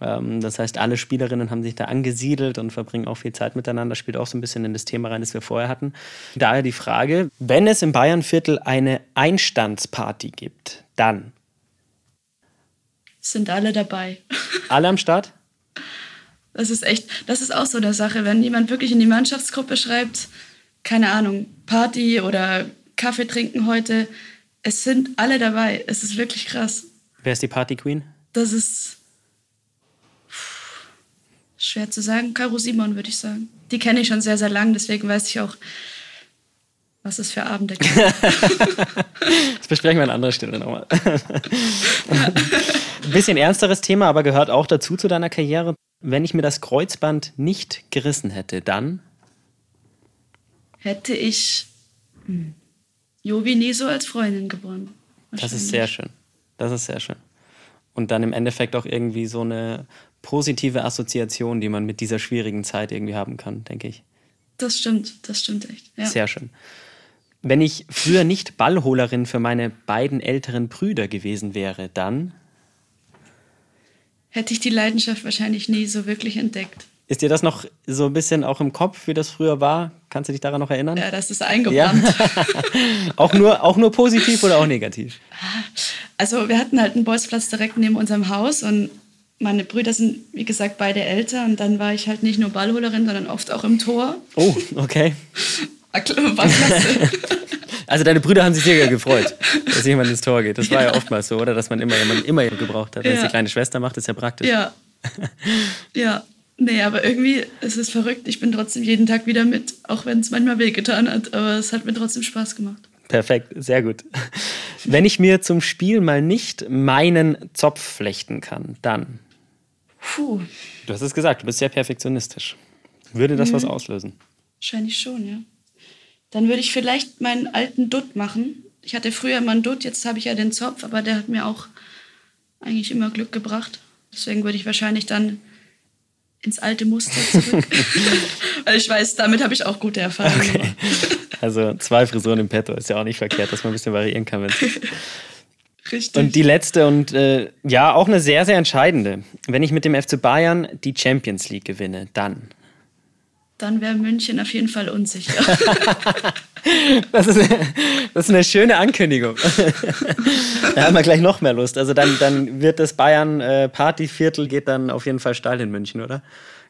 Ähm, das heißt, alle Spielerinnen haben sich da angesiedelt und verbringen auch viel Zeit miteinander. Spielt auch so ein bisschen in das Thema rein, das wir vorher hatten. Daher die Frage, wenn es im Bayernviertel eine Einstandsparty gibt, dann sind alle dabei. Alle am Start? Das ist echt, das ist auch so eine Sache, wenn jemand wirklich in die Mannschaftsgruppe schreibt, keine Ahnung, Party oder Kaffee trinken heute, es sind alle dabei. Es ist wirklich krass. Wer ist die Party Queen? Das ist schwer zu sagen. Caro Simon, würde ich sagen. Die kenne ich schon sehr, sehr lang, deswegen weiß ich auch, was es für Abende gibt. das besprechen wir an anderer Stelle nochmal. Ein bisschen ernsteres Thema, aber gehört auch dazu zu deiner Karriere. Wenn ich mir das Kreuzband nicht gerissen hätte, dann? Hätte ich hm, Jovi nie so als Freundin gewonnen. Das ist sehr schön. Das ist sehr schön. Und dann im Endeffekt auch irgendwie so eine positive Assoziation, die man mit dieser schwierigen Zeit irgendwie haben kann, denke ich. Das stimmt, das stimmt echt. Ja. Sehr schön. Wenn ich früher nicht Ballholerin für meine beiden älteren Brüder gewesen wäre, dann hätte ich die Leidenschaft wahrscheinlich nie so wirklich entdeckt. Ist dir das noch so ein bisschen auch im Kopf, wie das früher war? Kannst du dich daran noch erinnern? Ja, das ist eingebrannt. Ja. auch, nur, auch nur positiv oder auch negativ? Also wir hatten halt einen Bolzplatz direkt neben unserem Haus und meine Brüder sind, wie gesagt, beide älter und dann war ich halt nicht nur Ballholerin, sondern oft auch im Tor. Oh, okay. War klasse. Also deine Brüder haben sich sehr gefreut, dass jemand ins Tor geht. Das war ja, ja oftmals so, oder? Dass man immer jemanden immer gebraucht hat. Wenn ja. es die kleine Schwester macht, ist ja praktisch. Ja. Ja. Nee, aber irgendwie ist es verrückt. Ich bin trotzdem jeden Tag wieder mit, auch wenn es manchmal wehgetan hat. Aber es hat mir trotzdem Spaß gemacht. Perfekt, sehr gut. Wenn ich mir zum Spiel mal nicht meinen Zopf flechten kann, dann. Puh. Du hast es gesagt, du bist sehr perfektionistisch. Würde das mhm. was auslösen? Wahrscheinlich schon, ja. Dann würde ich vielleicht meinen alten Dutt machen. Ich hatte früher immer einen Dutt, jetzt habe ich ja den Zopf, aber der hat mir auch eigentlich immer Glück gebracht. Deswegen würde ich wahrscheinlich dann ins alte Muster zurück. Weil ich weiß, damit habe ich auch gute Erfahrungen okay. Also zwei Frisuren im Petto ist ja auch nicht verkehrt, dass man ein bisschen variieren kann. Richtig. Und die letzte und äh, ja, auch eine sehr, sehr entscheidende. Wenn ich mit dem FC Bayern die Champions League gewinne, dann dann wäre München auf jeden Fall unsicher. das, ist eine, das ist eine schöne Ankündigung. da haben wir gleich noch mehr Lust. Also dann, dann wird das Bayern äh, Partyviertel geht dann auf jeden Fall steil in München, oder?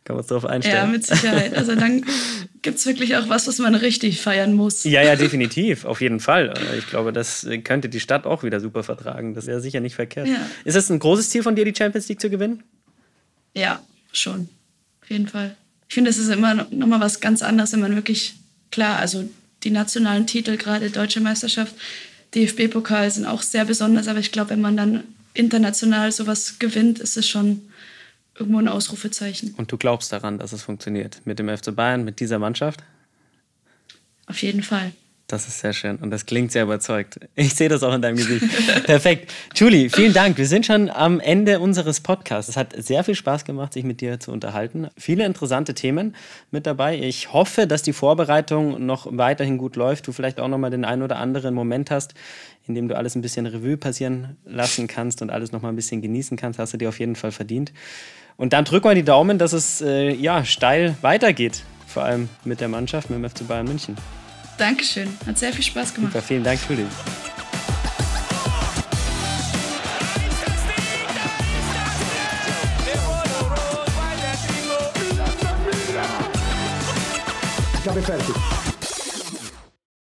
Kann man uns darauf einstellen? Ja, mit Sicherheit. Also dann gibt es wirklich auch was, was man richtig feiern muss. Ja, ja, definitiv. Auf jeden Fall. Ich glaube, das könnte die Stadt auch wieder super vertragen. Das wäre sicher nicht verkehrt. Ja. Ist es ein großes Ziel von dir, die Champions League zu gewinnen? Ja, schon. Auf jeden Fall ich finde, es ist immer noch mal was ganz anderes, wenn man wirklich, klar, also die nationalen Titel, gerade Deutsche Meisterschaft, DFB-Pokal sind auch sehr besonders, aber ich glaube, wenn man dann international sowas gewinnt, ist es schon irgendwo ein Ausrufezeichen. Und du glaubst daran, dass es funktioniert mit dem FC Bayern, mit dieser Mannschaft? Auf jeden Fall. Das ist sehr schön und das klingt sehr überzeugt. Ich sehe das auch in deinem Gesicht. Perfekt. Julie, vielen Dank. Wir sind schon am Ende unseres Podcasts. Es hat sehr viel Spaß gemacht, sich mit dir zu unterhalten. Viele interessante Themen mit dabei. Ich hoffe, dass die Vorbereitung noch weiterhin gut läuft. Du vielleicht auch noch mal den einen oder anderen Moment hast, in dem du alles ein bisschen Revue passieren lassen kannst und alles noch mal ein bisschen genießen kannst. Hast du dir auf jeden Fall verdient. Und dann drücken wir die Daumen, dass es äh, ja steil weitergeht. Vor allem mit der Mannschaft, mit dem FC Bayern München. Dankeschön. Hat sehr viel Spaß gemacht. Super, vielen Dank, Julie. Ich habe fertig.